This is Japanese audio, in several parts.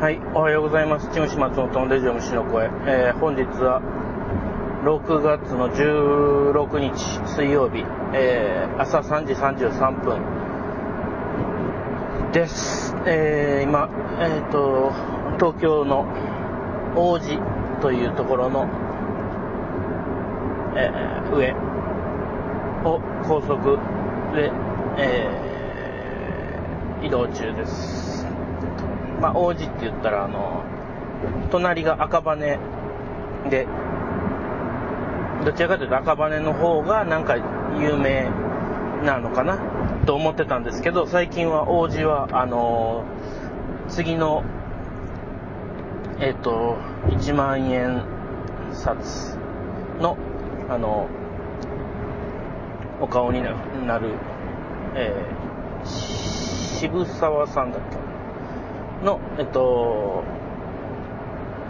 はい、おはようございます。チムシ松本のレジオ虫の声。えー本日は6月の16日水曜日、えー朝3時33分です。えー今、えっ、と、東京の王子というところの、えー上を高速で、えー移動中です。まあ、王子って言ったら、あの、隣が赤羽で、どちらかというと赤羽の方がなんか有名なのかなと思ってたんですけど、最近は王子は、あの、次の、えっ、と、1万円札の、あの、お顔になる、え渋沢さんだっけ？の、えっと、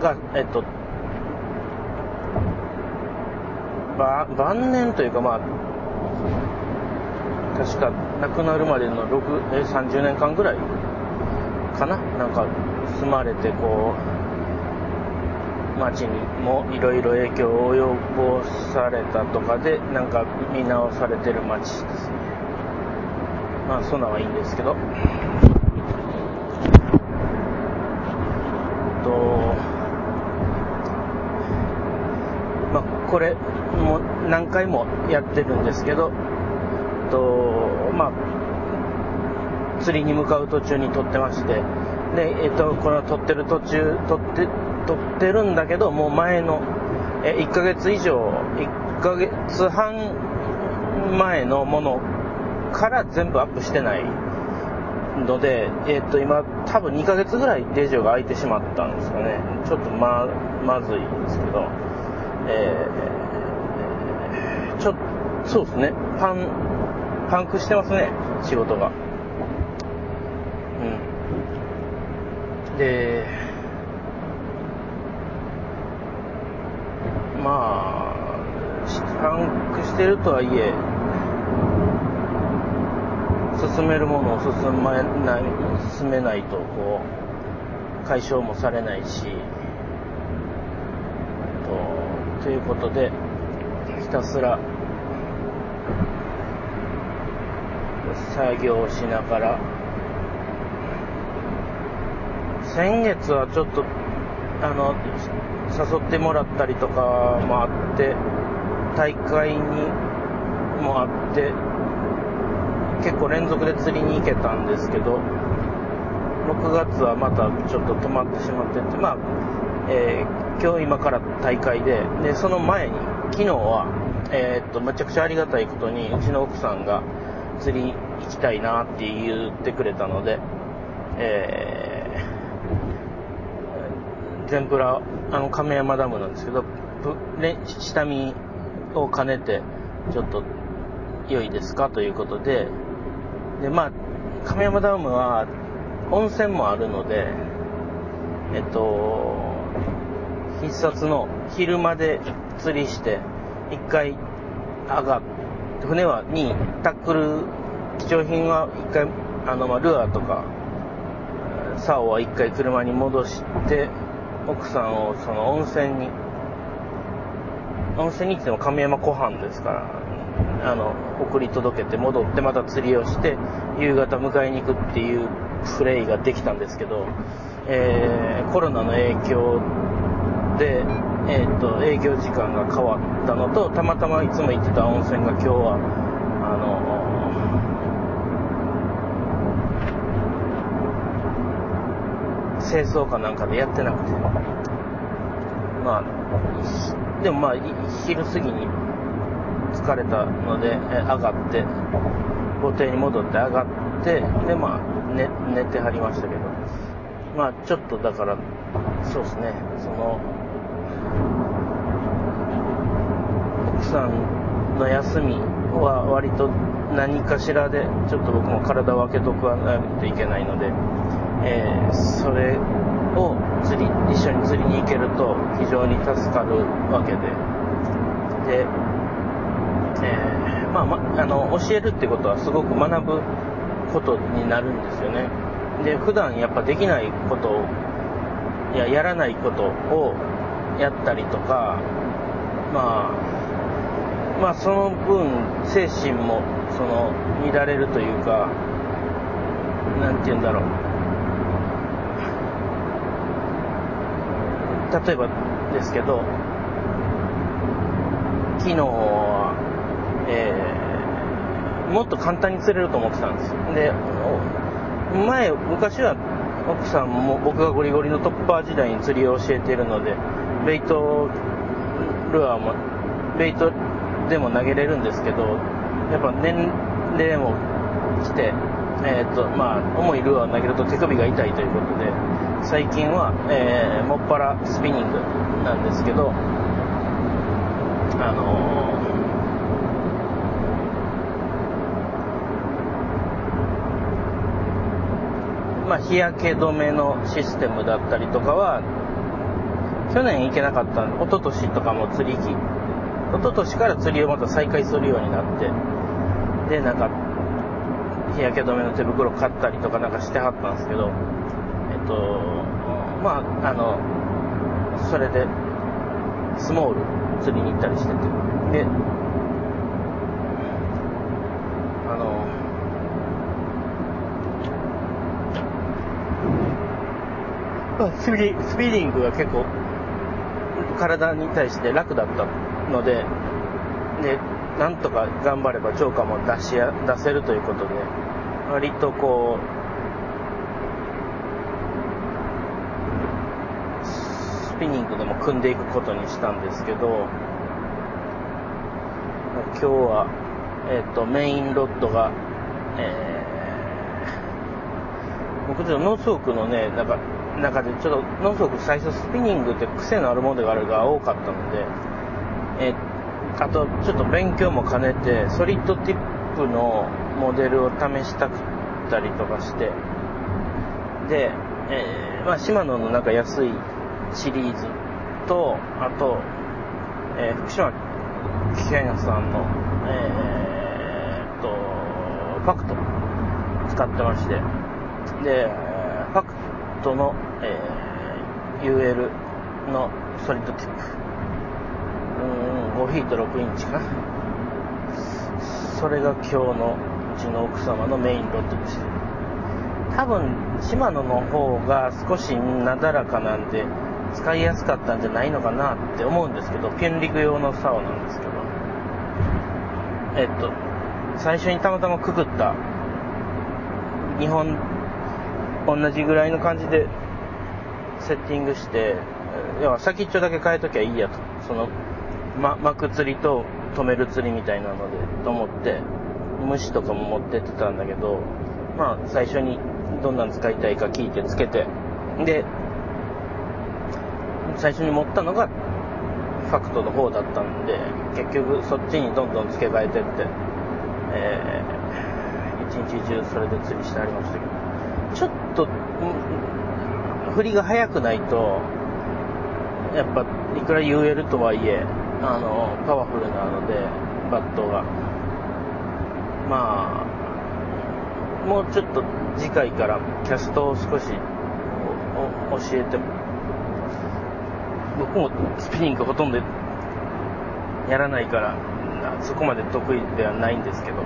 が、えっと、ば晩年というか、まあ、確か亡くなるまでの6え30年間ぐらいかな？なんか住まれてこう町にもいろいろ影響を及ぼされたとかでなんか見直されてる町ですね。まあそんなんはいいんですけどとまあこれもう何回もやってるんですけどとまあ釣りに向かう途中に撮ってましてでえっとこの撮ってる途中撮って撮ってるんだけどもう前のえ1ヶ月以上1ヶ月半前のものから全部アップしてないので、えっと今多分2ヶ月ぐらいレジオが空いてしまったんですかね。ちょっとままずいんですけど。えーちょそうですね。パンパンクしてますね仕事が。うん。でまあパンクしてるとはいえ進めるものを進めない進めないとこう解消もされないし。ということでひたすら作業しながら先月はちょっとあの誘ってもらったりとかもあって大会にもあって結構連続で釣りに行けたんですけど6月はまたちょっと止まってしまっててまあ、えー今日今から大会ででその前に昨日はえーっとめちゃくちゃありがたいことにうちの奥さんが釣り行きたいなって言ってくれたので、えー天ぷらあの亀山ダムなんですけど下見を兼ねてちょっと良いですか？ということででまあ亀山ダムは温泉もあるのでえっと必殺の昼まで釣りして一回上がって船はにタックル貴重品は一回あの、ま、ルアーとか竿は一回車に戻して奥さんをその温泉に温泉に行っても亀山湖畔ですからあの送り届けて戻ってまた釣りをして夕方迎えに行くっていうプレイができたんですけど、えーコロナの影響で、えー、と営業時間が変わったのとたまたまいつも行ってた温泉が今日はあの清掃かなんかでやってなくて。まあでもまあ昼過ぎに疲れたのでえ上がって豪邸に戻って上がってでまあ寝寝てはりましたけど。まあちょっとだからそうですね。その奥さんの休みは割と何かしらでちょっと僕も体を空けとかないといけないので、えーそれを釣り一緒に釣りに行けると非常に助かるわけで。で、えーまあ、まあの教えるってことはすごく学ぶことになるんですよね。で普段やっぱできないこといややらないことをやったりとかまあまあその分精神もその乱れるというかなんて言うんだろう。例えばですけど昨日は、えー、もっと簡単に釣れると思ってたんです。で前昔は奥さんも僕がゴリゴリのトッパー時代に釣りを教えているのでベイトルアーもベイトでも投げれるんですけどやっぱ年齢も来て、えーとまあ、重いルアーを投げると手首が痛いということで最近は、えー、もっぱらスピニングなんですけどあのー、まあ、日焼け止めのシステムだったりとかは去年行けなかった一昨年とかも釣り機一昨年から釣りをまた再開するようになってでなんか日焼け止めの手袋買ったりとかなんかしてはったんですけどえっとまああのそれでスモール釣りに行ったりしてて。であのスピスピリングが結構体に対して楽だったので、で、なんとか頑張れば超過も出しや、出せるということで、割とこう、スピニングでも組んでいくことにしたんですけど、今日は、えっ、ー、と、メインロッドが、えー、僕ちょっとノースフォークのね、なんか、中でちょっとノースフォーク最初スピニングって癖のあるものがあるが多かったので、え、あとちょっと勉強も兼ねてソリッドティップのモデルを試したくったりとかしてで、えー、まあ、シマノのなんか安いシリーズとあと、えー、福島健さんのえー、っとファクト使ってましてでトの、えー、UL のソリッドティップうん5フィート6インチか。それが今日のうちの奥様のメインロッドでした多分シマノの方が少しなだらかなんで使いやすかったんじゃないのかなって思うんですけどピュンリグ用の竿なんですけど。えっと最初にたまたまくくった日本同じぐらいの感じでセッティングして要は先っちょだけ変えときゃいいやと。その、ま、巻く釣りと止める釣りみたいなのでと思って虫とかも持ってってたんだけどまあ最初にどんなん使いたいか聞いてつけてで最初に持ったのがファクトの方だったんで結局そっちにどんどん付け替えてって、えー、一日中それで釣りしてありましたけど。ちょっと、振りが速くないと、やっぱ、いくら UL とはいえ、あの、パワフルなので、バットが。まあ、もうちょっと次回からキャストを少し教えて、僕もスピニングほとんどやらないから、そこまで得意ではないんですけど、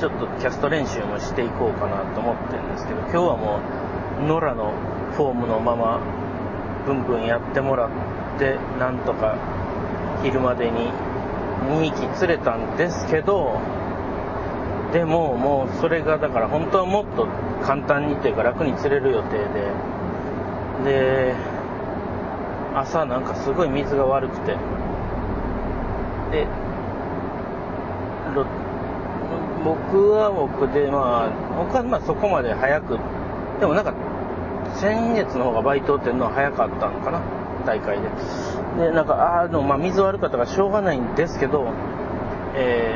ちょっとキャスト練習もしていこうかなと思ってるんですけど、今日はもう、野良のフォームのまま、ブンブンやってもらって、なんとか昼までに2匹釣れたんですけど、でももうそれがだから本当はもっと簡単にというか楽に釣れる予定で、で、朝なんかすごい水が悪くて、でロッ、僕は僕で、まあ、僕はまあそこまで早く、でもなんか、先月の方がバイトっていうのは早かったのかな、大会で。で、なんか、ああ、の、まあ、水悪かったからしょうがないんですけど、え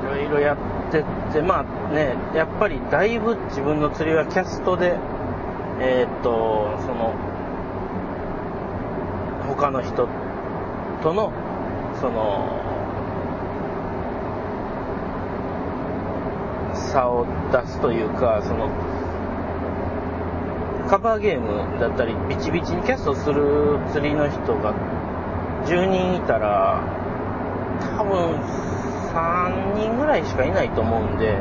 ー、いろいろやってって、まあね、やっぱりだいぶ自分の釣りはキャストで、えー、っと、その、他の人との、その、差を出すというか、その、カバーゲームだったり、ビチビチにキャストする釣りの人が10人いたら、多分3人ぐらいしかいないと思うんで、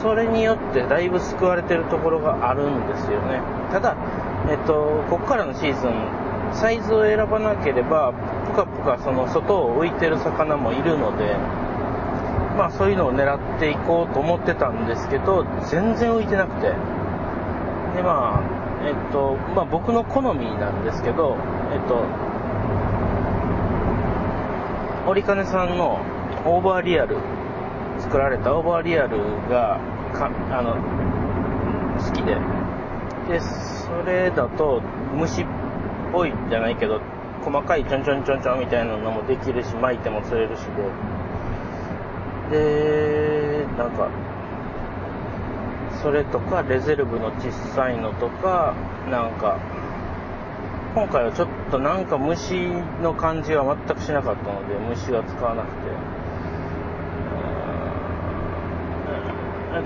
それによってだいぶ救われてるところがあるんですよね。ただ、えっと、ここからのシーズン、サイズを選ばなければ、ぷかぷかその外を浮いてる魚もいるので、まあそういうのを狙っていこうと思ってたんですけど、全然浮いてなくて。でまあ、えっと、まあ僕の好みなんですけど、えっと、折金さんのオーバーリアル、作られたオーバーリアルが、かあの、好きで。で、それだと虫っぽいじゃないけど、細かいちょんちょんちょんちょんみたいなのもできるし、巻いても釣れるしで、で、なんか、それとか、レゼルブの小さいのとか、なんか、今回はちょっとなんか虫の感じは全くしなかったので、虫は使わなくて。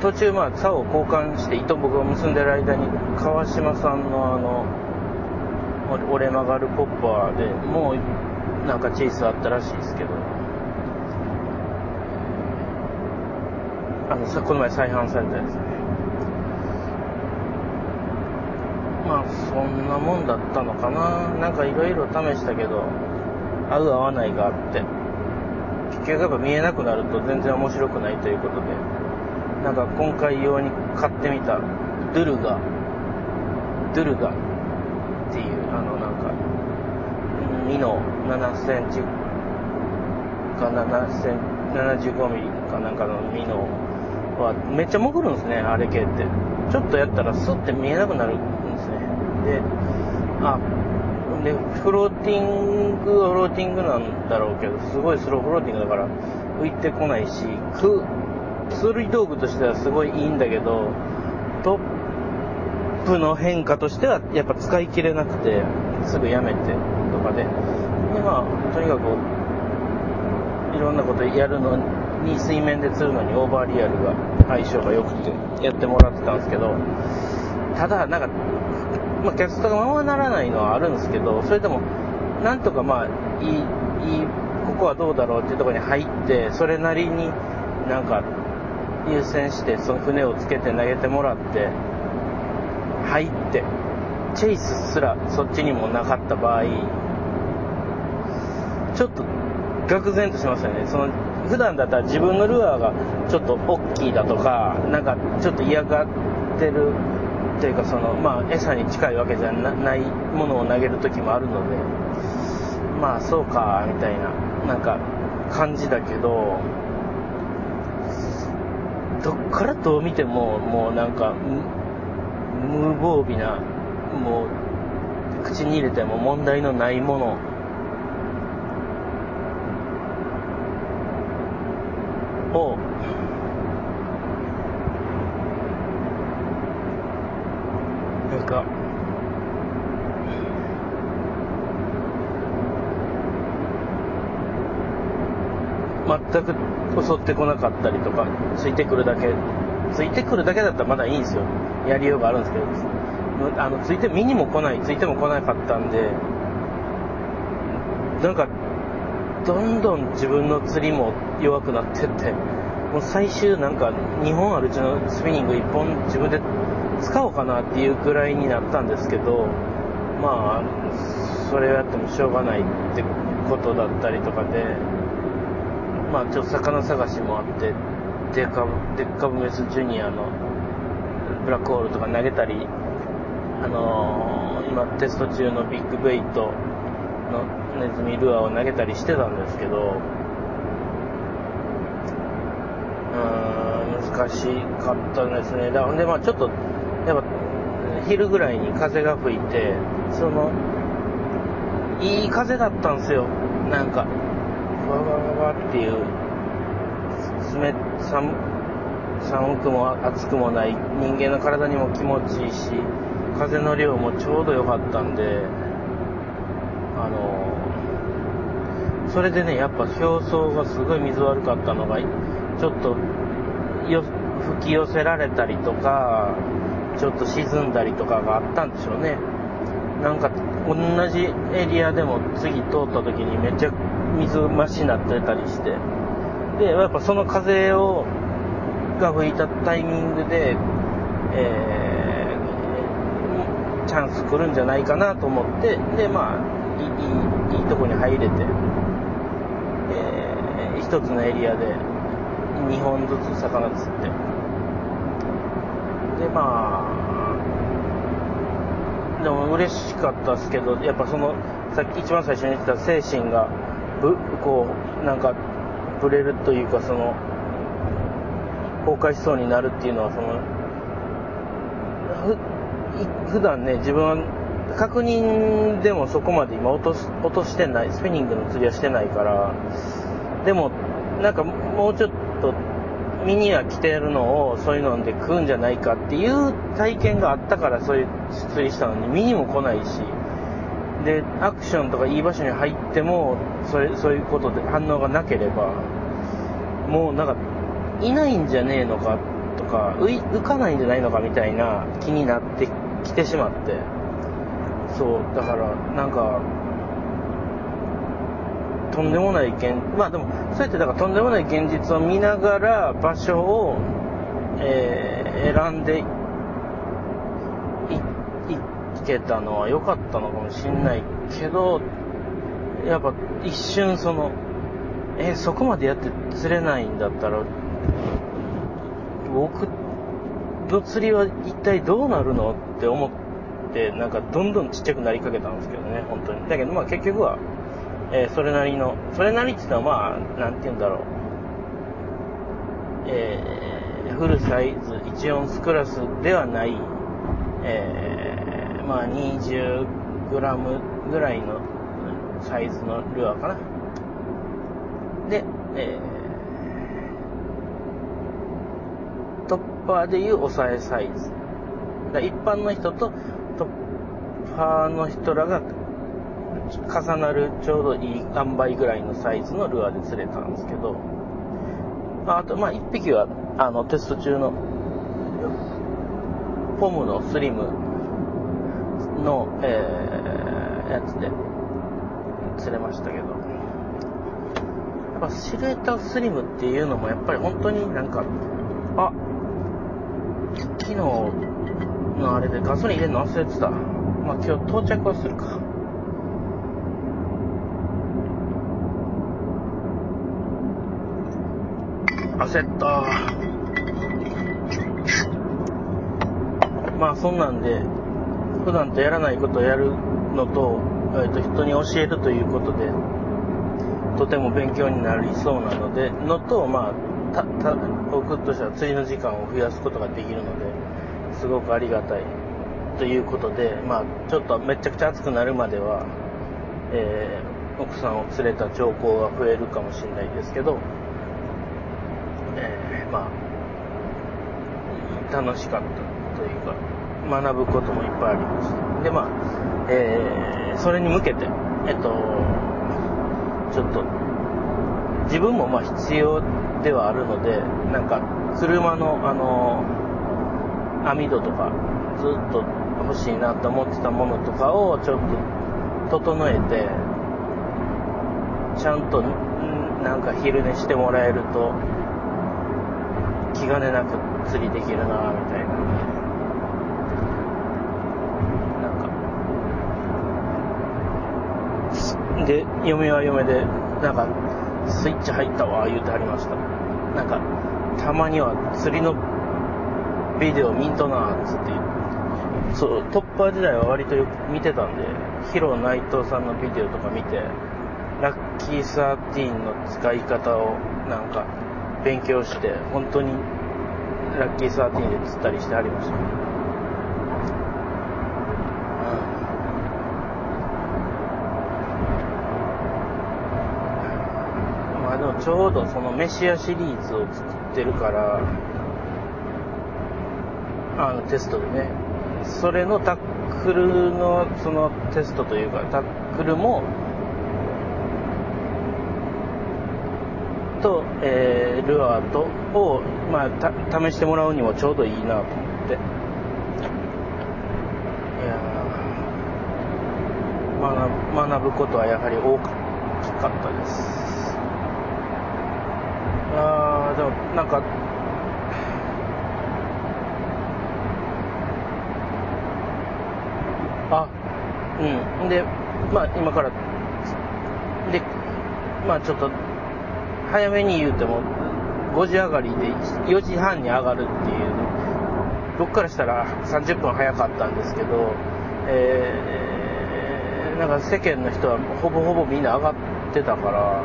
途中、まあ、竿を交換して、糸僕が結んでる間に、川島さんのあの、折れ曲がるポッパーでもう、なんかチェイスあったらしいですけど、あのさ、この前再販されたやつ。ね。まあ、そんなもんだったのかな。なんかいろいろ試したけど、合う合わないがあって、結局やっぱ見えなくなると全然面白くないということで、なんか今回用に買ってみた。ドゥルガ、ドゥルガ。っていう、あのなんか、2の7センチか7セン75ミリかなんかのミノはめっちゃ潜るんですね、あれ系って。ちょっとやったらスッて見えなくなるんですね。で、あ、で、フローティングはフローティングなんだろうけど、すごいスローフローティングだから浮いてこないし、く、釣り道具としてはすごいいいんだけど、トップの変化としてはやっぱ使い切れなくて、すぐやめてとかで。で、まあ、とにかく、いろんなことやるのに、水面で釣るのにオーバーリアルが相性が良くてやってもらってたんですけど、ただ、なんか、まあ、キャストがままならないのはあるんですけど、それでも、なんとかまあ、いい、いい、ここはどうだろうっていうところに入って、それなりになんか、優先して、その船をつけて投げてもらって、入って、チェイスすらそっちにもなかった場合、ちょっと、愕然としますよね。その、普段だったら自分のルアーがちょっと大きいだとか、なんかちょっと嫌がってるというかその、まあ、餌に近いわけじゃないものを投げる時もあるので、まあそうか、みたいな、なんか感じだけど、どっからどう見ても、もうなんか、無防備な、もう、口に入れても問題のないものを、なんか、全く襲ってこなかったりとか、ついてくるだけ、ついてくるだけだったらまだいいんですよ。やりようがあるんですけど、あの、ついて、見にも来ない、ついても来なかったんで、なんか、どんどん自分の釣りも弱くなってって、もう最終なんか2本あるうちのスピニング1本自分で使おうかなっていうくらいになったんですけど、まあ、それをやってもしょうがないってことだったりとかで、まあちょっと魚探しもあって、デカデッカブメスジュニアのブラックホールとか投げたり、あのー、今テスト中のビッグベイトネズミルアーを投げたりしてたんですけど、うーん、難しかったですね。だほんで、まあちょっと、やっぱ、昼ぐらいに風が吹いて、その、いい風だったんですよ。なんか、ふわわわわっていう、冷、寒、寒くも暑くもない人間の体にも気持ちいいし、風の量もちょうど良かったんで、あの、それでね、やっぱ表層がすごい水悪かったのが、ちょっと吹き寄せられたりとか、ちょっと沈んだりとかがあったんでしょうね。なんか同じエリアでも次通った時にめっちゃ水増しになってたりして、で、やっぱその風を、が吹いたタイミングで、えー、チャンス来るんじゃないかなと思って、で、まあ、いい、いいとこに入れて、えー、一つのエリアで2本ずつ魚釣って、で、まあ、でも嬉しかったですけど、やっぱその、さっき一番最初に言ってた精神が、ぶ、こう、なんか、ぶれるというか、その、崩壊しそうになるっていうのは、その、ふ、普段ね、自分は、確認でもそこまで今落とし、落としてない、スピニングの釣りはしてないから、でも、なんかもうちょっと身には来てるのをそういうので食うんじゃないかっていう体験があったからそういう釣りしたのに身にも来ないしでアクションとかいい場所に入ってもそれそういうことで反応がなければもうなんかいないんじゃねえのかとか浮かないんじゃないのかみたいな気になってきてしまって。そうだからなんかとんでもない現、まあでも、そうやってだからとんでもない現実を見ながら場所を、えー、選んでい、けたのは良かったのかもしんないけど、やっぱ一瞬その、えー、そこまでやって釣れないんだったら、僕の釣りは一体どうなるのって思って、なんかどんどんちっちゃくなりかけたんですけどね、本当に。だけどまあ結局は、えー、それなりの、それなりって言ったらまあ、なんて言うんだろう。えー、フルサイズ、1オンスクラスではない、えー、まあ20グラムぐらいのサイズのルアーかな。で、えー、トッパーでいう抑えサイズ。一般の人とトッパーの人らが重なるちょうどいい塩梅ぐらいのサイズのルアーで釣れたんですけど、あと、まあ、1匹は、あの、テスト中の、ポムのスリムの、えー、やつで釣れましたけど、やっぱシルエットスリムっていうのもやっぱり本当になんか、あ、昨日のあれでガソリン入れるの忘れてた。まあ今日到着はするか。焦ったまあそんなんで普段とやらないことをやるのと,、えー、と人に教えるということでとても勉強になりそうなのでのとまあたた僕としては釣りの時間を増やすことができるのですごくありがたいということでまあちょっとめちゃくちゃ暑くなるまでは、えー、奥さんを連れた兆候が増えるかもしれないですけどえー、まあ、楽しかったというか、学ぶこともいっぱいありました。で、まあ、えー、それに向けて、えっと、ちょっと、自分もまあ必要ではあるので、なんか、車の、あの、網戸とか、ずっと欲しいなと思ってたものとかをちょっと整えて、ちゃんとなんか昼寝してもらえると気兼ねなく釣りできるなみたいな。なんか、で、嫁は嫁で、なんか、スイッチ入ったわ、言うてはりました。なんか、たまには釣りのビデオ見んとな、つってそう、トッパー時代は割とよく見てたんで、ヒロ内藤さんのビデオとか見て、ラッキー13の使い方をなんか勉強して、本当にラッキー13で釣ったりしてありました。うん。まあでもちょうどそのメシアシリーズを作ってるから、あのテストでね。それのタックルのそのテストというかタックルもと、えー、ルアーとを、まあ、試してもらうにもちょうどいいなと思って。いや学学ぶことはやはり多かったです。あでもなんかうん。でまあ今からでまあちょっと早めに言うても5時上がりで4時半に上がるっていう僕からしたら30分早かったんですけど、えー、なんか世間の人はほぼほぼみんな上がってたから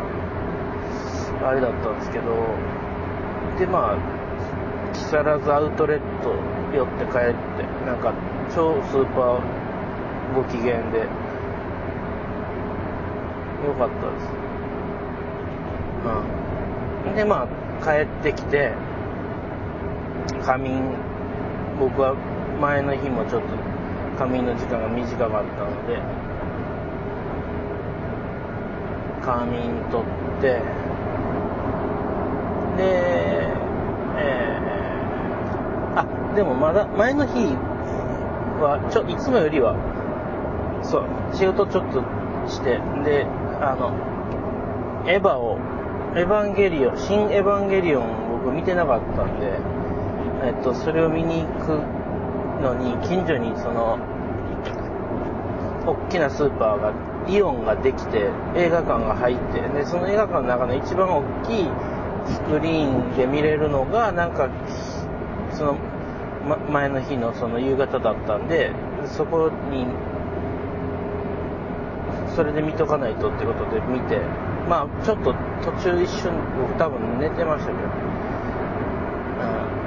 あれだったんですけどでまあ木更津アウトレット寄って帰ってなんか超スーパーご機嫌で。よかったです。うん。でまあ帰ってきて仮眠。僕は前の日もちょっと仮眠の時間が短かったので仮眠取ってでえー、あでもまだ前の日はちょいつもよりはそう。仕事ちょっとして。であのエヴァをエヴァンゲリオン新エヴァンゲリオン僕見てなかったんでえっとそれを見に行くのに近所にその大きなスーパーがイオンができて映画館が入ってでその映画館の中の一番大きいスクリーンで見れるのがなんかその、ま、前の日のその夕方だったんでそこにそれで見とかないとってことで見て、まあ、ちょっと途中一瞬、僕多分寝てましたけど、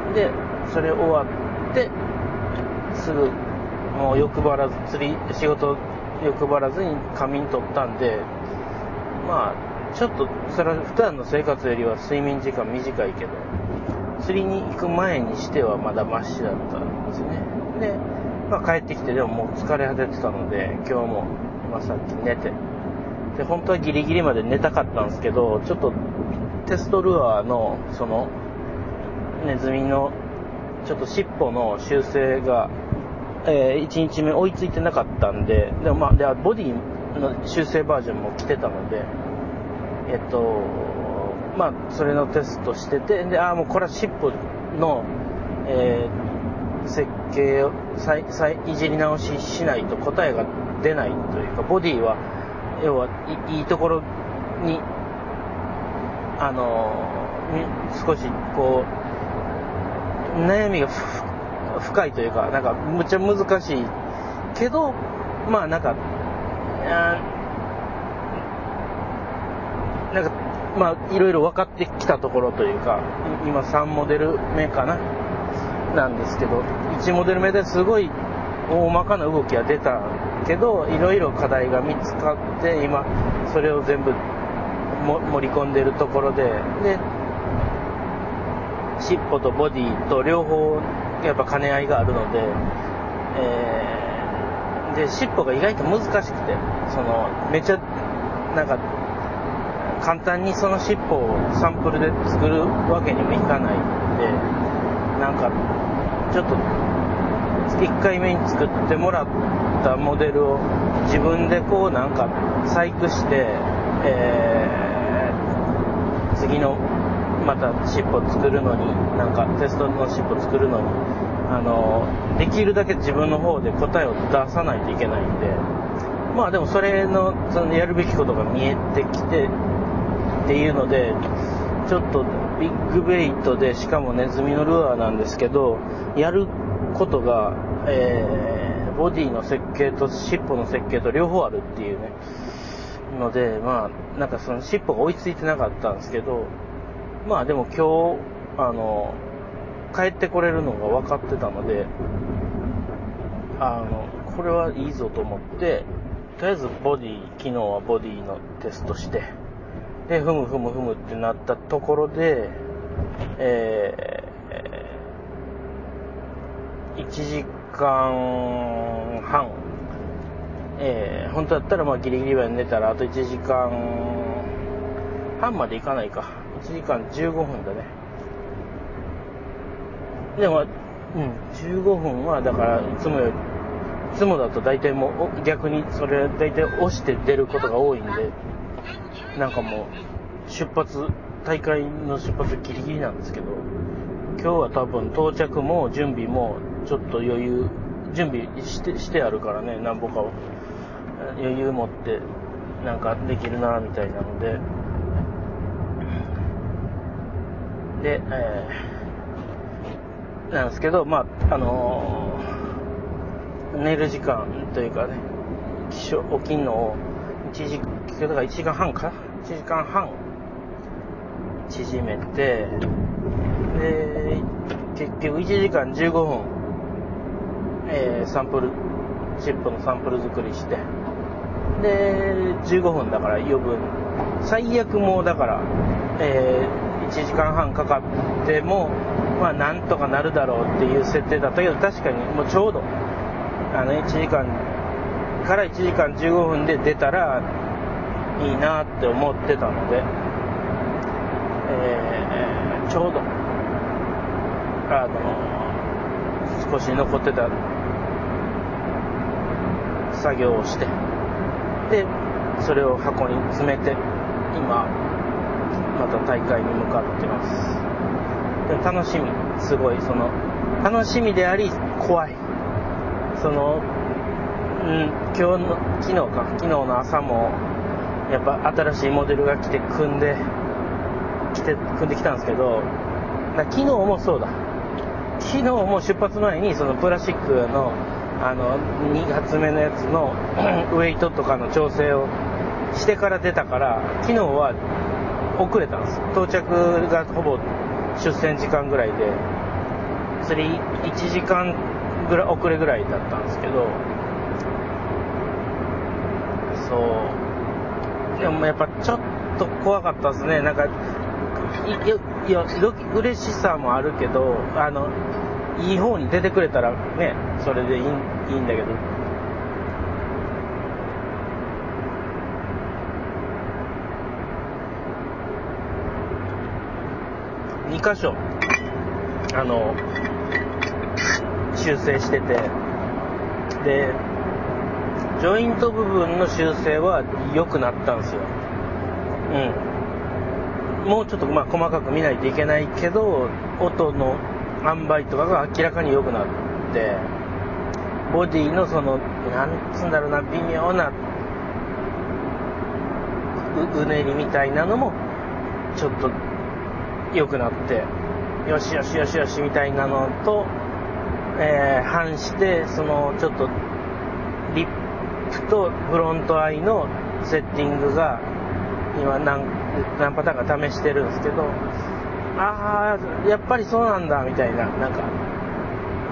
うん、で、それ終わって、すぐ、もう欲張らず、釣り、仕事欲張らずに仮眠取ったんで、まあ、ちょっと、それは普段の生活よりは睡眠時間短いけど、釣りに行く前にしてはまだマシだったんですね。で、まあ帰ってきてでももう疲れ果ててたので、今日もまあ、さっき寝て。で、本当はギリギリまで寝たかったんですけど、ちょっとテストルアーの、その、ネズミの、ちょっと尻尾の修正が、えー、1日目追いついてなかったんで、でもまあ、で、ボディの修正バージョンも来てたので、えっと、まあ、それのテストしてて、で、ああ、もうこれは尻尾の、えー、設計を再、再、いじり直ししないと答えが出ないというか、ボディは、要はいいところに、あの、少しこう、悩みが深いというか、なんかむっちゃ難しいけど、まあなんか、なんか、まあいろいろ分かってきたところというか、今3モデル目かななんですけど、1モデル目ですごい大まかな動きは出たけどいろいろ課題が見つかって今それを全部盛り込んでるところでで尻尾とボディと両方やっぱ兼ね合いがあるので、えー、で尻尾が意外と難しくてそのめちゃなんか簡単にその尻尾をサンプルで作るわけにもいかないんでなんかちょっと1回目に作ってもらったモデルを自分でこうなんか細工して、えー、次のまた尻尾作るのになんかテストの尻尾作るのにあのできるだけ自分の方で答えを出さないといけないんでまあでもそれのそのやるべきことが見えてきてっていうのでちょっとビッグベイトでしかもネズミのルアーなんですけどやることが、えー、ボディの設計と尻尾の設計と両方あるっていうね、ので、まあ、なんかその尻尾が追いついてなかったんですけど、まあでも今日、あの、帰ってこれるのが分かってたので、あの、これはいいぞと思って、とりあえずボディ、昨日はボディのテストして、で、ふむふむふむってなったところで、え1時間半、えー、本当だったらまあギリギリまで寝たらあと1時間半までいかないか。1時間15分だね。でも、うん、15分はだからいつもよりいつもだと大体もう逆にそれ大体押して出ることが多いんで、なんかもう出発、大会の出発ギリギリなんですけど、今日は多分到着も準備もちょっと余裕、準備してしてあるからね、なんぼかを余裕持ってなんかできるなみたいなので、で、えー、なんですけど、まあ、あのー、寝る時間というかね、起床、起きんのを1時、だから1時間半か ?1 時間半縮めて、で、結局1時間15分、えー、サンプル、チップのサンプル作りして、で、15分だから余分。最悪もうだから、えー、1時間半かかっても、まあなんとかなるだろうっていう設定だったけど、確かにもうちょうど、あの、1時間から1時間15分で出たらいいなって思ってたので、えー、ちょうど、あの、少し残ってた作業をして、で、それを箱に詰めて、今、また大会に向かってます。楽しみ、すごい、その、楽しみであり、怖い。その、うん、今日の、昨日か、昨日の朝も、やっぱ新しいモデルが来て組んで、来て、組んできたんですけど、昨日もそうだ。昨日も出発前にそのプラスチックのあの、2発目のやつの ウェイトとかの調整をしてから出たから、昨日は遅れたんです。到着がほぼ出船時間ぐらいで、釣り1時間ぐらい遅れぐらいだったんですけど、そう。でもやっぱちょっと怖かったですね。なんか、いいや、嬉しさもあるけど、あの、いい方に出てくれたらね、それでいいいいんだけど。2箇所、あの、修正してて、で、ジョイント部分の修正は良くなったんですよ。うん。もうちょっとまあ細かく見ないといけないけど、音の塩梅とかが明らかに良くなって、ボディのその、なんつうんだろうな、微妙なううねりみたいなのも、ちょっと良くなって、よしよしよしよしみたいなのと、えー、反して、その、ちょっと、リップとフロントアイのセッティングが、今何、何パターンか試してるんですけど、ああ、やっぱりそうなんだ、みたいな、なんか、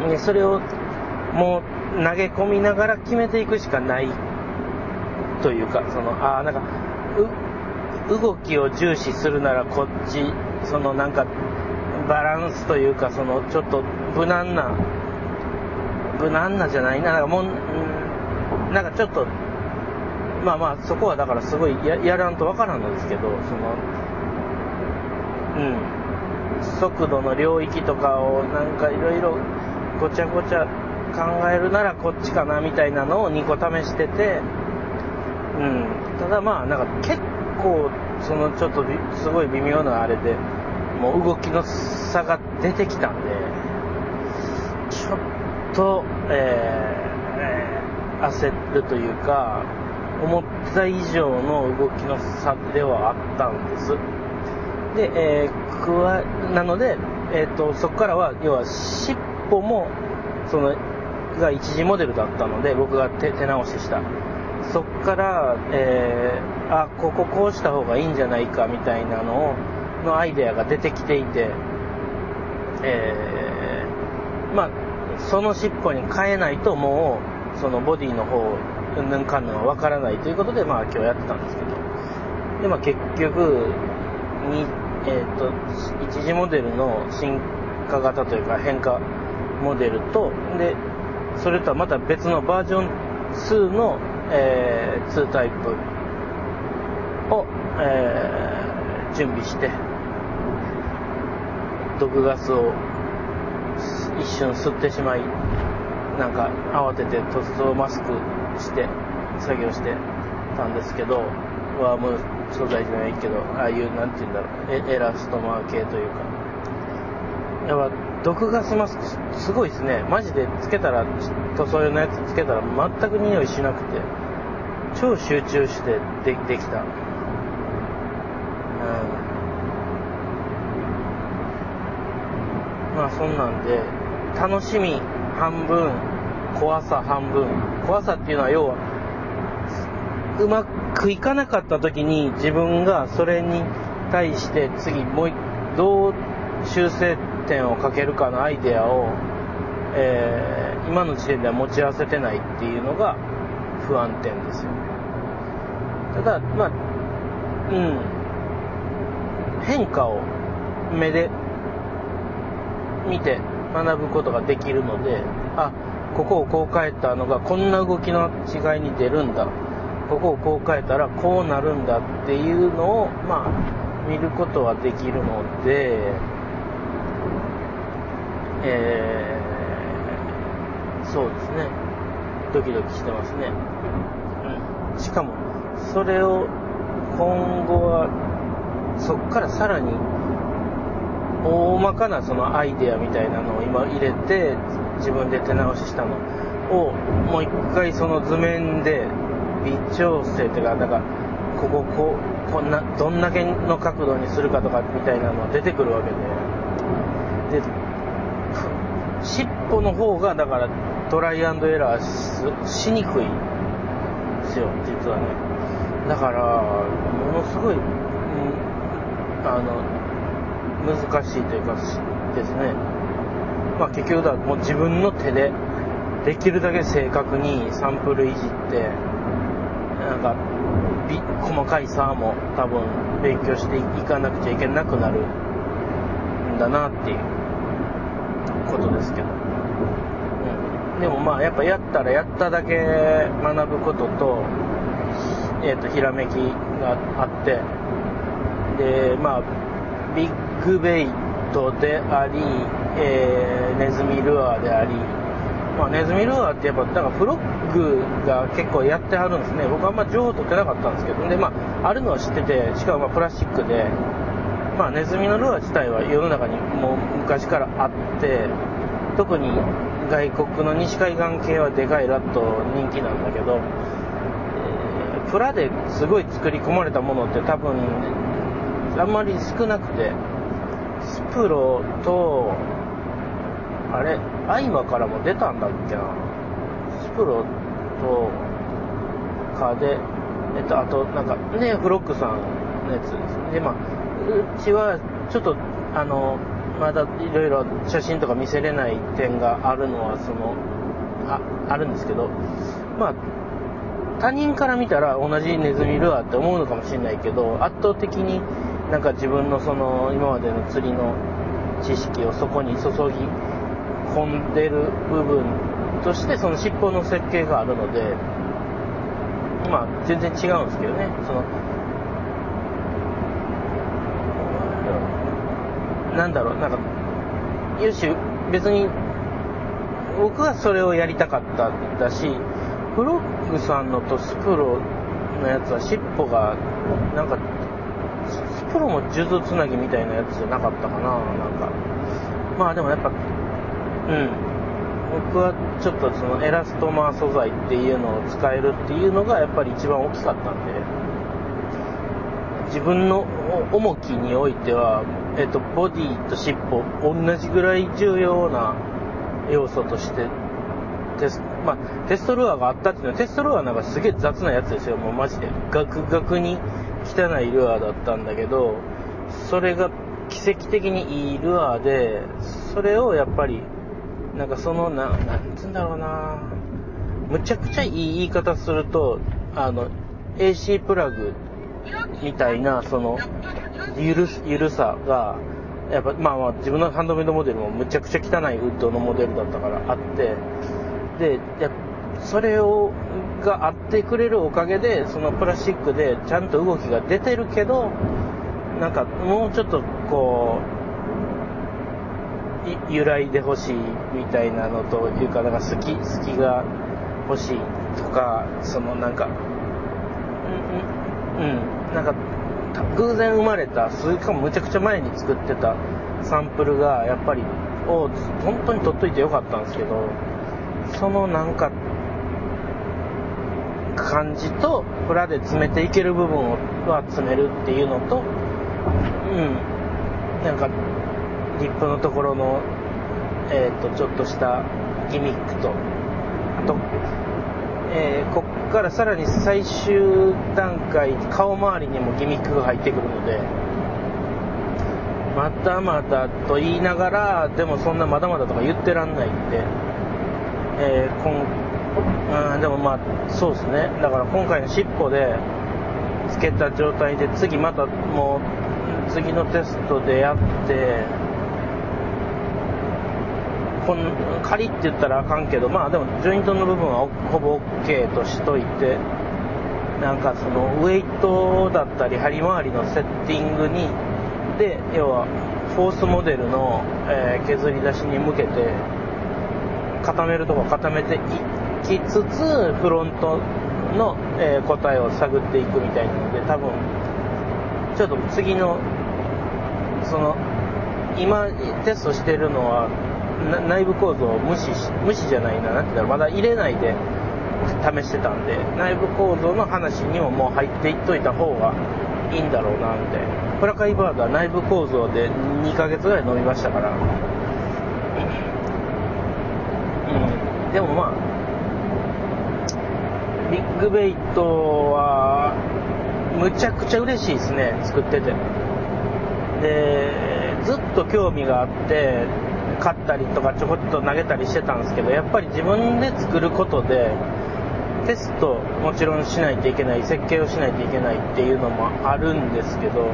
ね、それをもう投げ込みながら決めていくしかないというか、その、ああ、なんか、動きを重視するならこっち、そのなんか、バランスというか、その、ちょっと無難な、無難なじゃないな、なんかもう、なんかちょっと、まあまあ、そこはだからすごいやらんとわからんのですけど、その、うん。速度の領域とかをなんかいろいろごちゃごちゃ考えるならこっちかなみたいなのを2個試してて、うん、ただまあなんか結構そのちょっとすごい微妙なあれでもう動きの差が出てきたんでちょっと、えー、焦るというか思った以上の動きの差ではあったんです。で、えー、くわ、なので、え、ー、と、そこからは、要は、尻尾も、その、が一次モデルだったので、僕が手直しした。そこから、えー、あ、こここうした方がいいんじゃないか、みたいなのを、のアイデアが出てきていて、えー、まあ、その尻尾に変えないともう、そのボディの方、うんぬんかんぬんはわからないということで、まあ今日やってたんですけど、で、まあ結局、えーと、一次モデルの進化型というか変化モデルとでそれとはまた別のバージョン2の、えー、2タイプを、えー、準備して毒ガスを一瞬吸ってしまいなんか慌てて塗装マスクして作業してたんですけど、ワーム素材じゃないけど、ああいう、なんて言うんだろう、エラストマー系というか。やっぱ、毒ガスマスクすごいですね。マジでつけたら、塗装用のやつつけたら全く匂いしなくて、超集中してでできた。うん。まあそんなんで、楽しみ半分、怖さ半分。怖さっていうのは要は、うまくいかなかった時に自分がそれに対して次もうどう修正点をかけるかのアイデアを、えー、今の時点では持ち合わせてないっていうのが不安点ですよ。ただ、まあ、うん、変化を目で見て学ぶことができるので、あ、ここをこう変えたのがこんな動きの違いに出るんだ。ここをこう変えたらこうなるんだっていうのを、まあ、見ることはできるので、えー、そうですね。ドキドキしてますね。うん。しかも、それを今後は、そっからさらに、大まかなそのアイデアみたいなのを今入れて、自分で手直ししたのを、もう一回その図面で微調整っていうか、なんか、ここ、こう、こんな、どんだけの角度にするかとかみたいなのが出てくるわけで。で、尻尾の方が、だから、トライアンドエラーしにくいですよ、実はね。だから、ものすごい、あの、難しいというか、ですね。まあ結局だ、もう自分の手で、できるだけ正確にサンプルいじって、か、細かい差も多分勉強していかなくちゃいけなくなるんだなっていうことですけど。うん。でもまあやっぱやったらやっただけ学ぶことと、えっ、ー、と、ひらめきがあって、で、まあ、ビッグベイトであり、えー、ネズミルアーであり、まあ、ネズミルアーってやっぱ、だからフロッグが結構やってはるんですね。僕あんま情報取ってなかったんですけど、で、まあ、あるのは知ってて、しかもまプラスチックで、まあ、ネズミのルアー自体は世の中にもう昔からあって、特に外国の西海岸系はでかいラット人気なんだけど、えー、プラですごい作り込まれたものって多分、あんまり少なくて、スプロと、あれ、アイマからも出たんだっけな。スプロと、かで、えっと、あと、なんか、ね、フロックさんのやつで。で、まあ、うちは、ちょっと、あの、まだいろいろ写真とか見せれない点があるのは、その、あ、あるんですけど、まあ、他人から見たら同じネズミルアーって思うのかもしれないけど、圧倒的になんか自分のその今までの釣りの知識をそこに注ぎ込んでる部分としてその尻尾の設計があるので、まあ全然違うんですけどね。そのなんだろう、なんか、よし、別に、僕はそれをやりたかっただし、フロッグさんのとスプロのやつは尻尾が、なんか、スプロも数珠つなぎみたいなやつじゃなかったかな、なんか。まあでもやっぱ、僕はちょっとそのエラストマー素材っていうのを使えるっていうのがやっぱり一番大きかったんで、自分の重きにおいては、えっと、ボディと尻尾、同じぐらい重要な要素としてテス,、まあ、テストルアーがあったっていうのは、テストルアーなんかすげえ雑なやつですよ。もうマジで。ガクガクに汚いルアーだったんだけど、それが奇跡的にいいルアーで、それをやっぱりなんかその、な、なんつうんだろうな。むちゃくちゃいい言い方すると、あの、AC プラグみたいな、その、ゆる、ゆるさが、やっぱ、まあまあ、自分のハンドメイドモデルもむちゃくちゃ汚いウッドのモデルだったからあって、で、やそれを、があってくれるおかげで、そのプラスチックでちゃんと動きが出てるけど、なんかもうちょっとこうう、由来で欲しいみたいなのというか、なんか好き、好きが欲しいとか、そのなんか、うん、うん、なんか、偶然生まれた、それかもむちゃくちゃ前に作ってたサンプルが、やっぱり、を本当に取っといてよかったんですけど、そのなんか、感じと、裏で詰めていける部分は詰めるっていうのと、うん、なんか、リップのところの、え、ー、と、ちょっとしたギミックと、あと、えー、こっからさらに最終段階、顔周りにもギミックが入ってくるので、またまたと言いながら、でもそんなまだまだとか言ってらんないんで、えー、今、うん、でもまあ、そうですね。だから今回の尻尾で、つけた状態で、次またもう、次のテストでやって、こん仮って言ったらあかんけど、まあでもジョイントの部分はほぼ OK としといて、なんかそのウェイトだったり針回りのセッティングに、で、要はフォースモデルの、えー、削り出しに向けて、固めるとこ固めていきつつ、フロントの、えー、答えを探っていくみたいなので、多分、ちょっと次の、その、今テストしてるのは、内部構造を無視無視じゃないな、なんて言うまだ入れないで試してたんで、内部構造の話にももう入っていっといた方がいいんだろうな、みたいな。プラカイバードは内部構造で2ヶ月ぐらい飲みましたから。うん。でもまあ、ビッグベイトは、むちゃくちゃ嬉しいですね、作ってて。で、ずっと興味があって、買ったりとかちょこっと投げたりしてたんですけど、やっぱり自分で作ることで、テストもちろんしないといけない、設計をしないといけないっていうのもあるんですけど、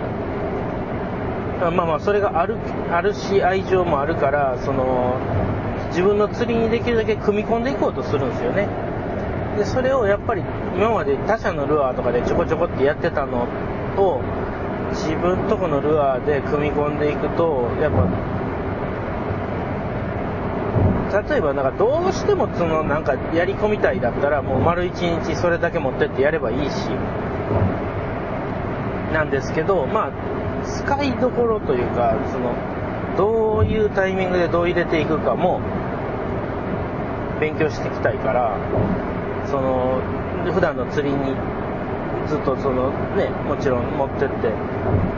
まあまあ、それがある、あるし、愛情もあるから、その、自分の釣りにできるだけ組み込んでいこうとするんですよね。で、それをやっぱり今まで他社のルアーとかでちょこちょこってやってたのを、自分とこのルアーで組み込んでいくと、やっぱ例えばなんかどうしてもそのなんかやり込みたいだったらもう丸一日それだけ持ってってやればいいし。なんですけどまあ使いどころというかそのどういうタイミングでどう入れていくかも勉強していきたいからその普段の釣りにずっとそのねもちろん持ってって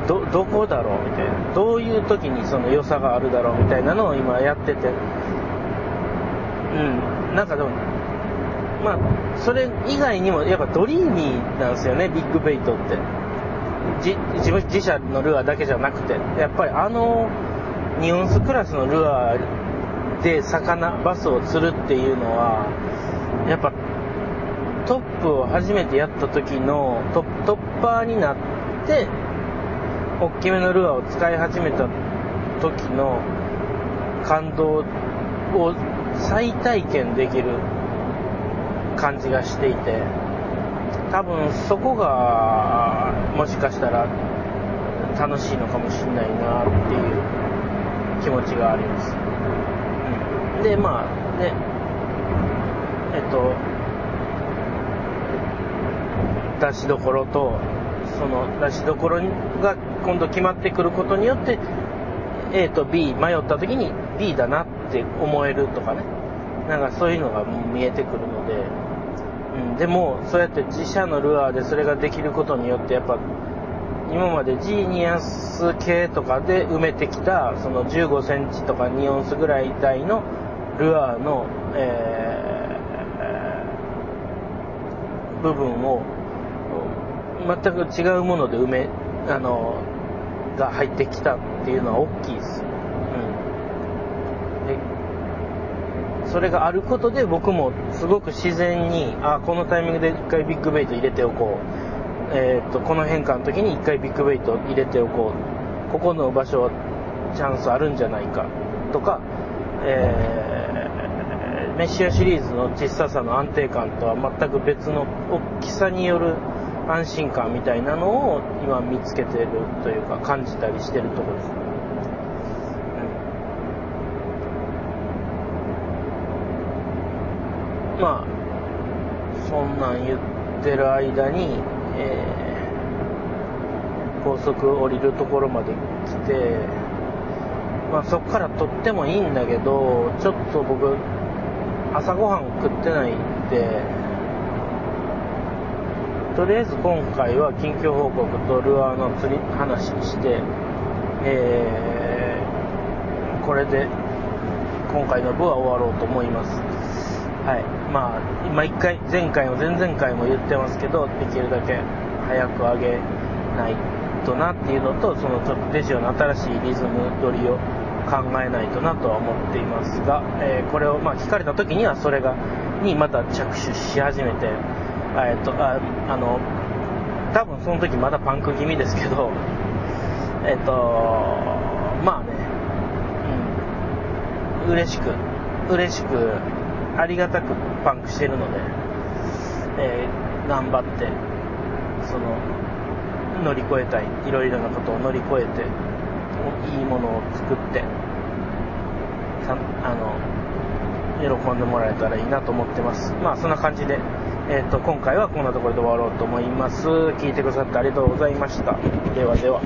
どどこだろうみたいな。どういう時にその良さがあるだろうみたいなのを今やってて。うん、なんかでも、まあ、それ以外にも、やっぱドリーミーなんですよね、ビッグベイトって。自自社のルアーだけじゃなくて、やっぱりあのニオンスクラスのルアーで魚、バスを釣るっていうのは、やっぱトップを初めてやった時のトトッパーになって、大きめのルアーを使い始めた時の感動を再体験できる感じがしていて、多分そこがもしかしたら楽しいのかもしれないなっていう気持ちがあります。うん、で、まあね、えっと、出しどころと、その出しどころが今度決まってくることによって、A と B 迷った時に B だなって思えるとかね。なんかそういうのが見えてくるので、うん、でも、そうやって自社のルアーでそれができることによって、やっぱ、今までジーニアス系とかで埋めてきた、その15センチとか2オンスぐらい台のルアーの、えー、部分を、全く違うもので埋め、あの、が入ってきたっていうのは大きいです。うん。で、それがあることで僕もすごく自然に、あ、このタイミングで一回ビッグベイト入れておこう。えっ、ー、と、この変化の時に一回ビッグベイト入れておこう。ここの場所はチャンスあるんじゃないか。とか、えー、メシアシリーズの小ささの安定感とは全く別の大きさによる安心感みたいなのを今見つけてるというか感じたりしてるとこです。まあそんなん言ってる間に、えー、高速降りるところまで来てまあそっから撮ってもいいんだけどちょっと僕朝ごはん食ってないんでとりあえず今回は近況報告とルアーの釣り話して、えー、これで今回の部は終わろうと思います。はい。まあ、毎回、前回も前々回も言ってますけど、できるだけ早く上げないとなっていうのと、そのちょっとデジオの新しいリズム取りを考えないとなとは思っていますが、えー、これをまあ聞かれた時にはそれが、にまた着手し始めて、えっと、ああの、多分その時まだパンク気味ですけど、えっと、まあね、うん、嬉しく、嬉しく、ありがたくパンクしてるので、えー、頑張って、その、乗り越えたい、いろいろなことを乗り越えて、いいものを作って、あの、喜んでもらえたらいいなと思ってます。まあそんな感じで、えっ、ー、と、今回はこんなところで終わろうと思います。聞いてくださってありがとうございました。ではでは。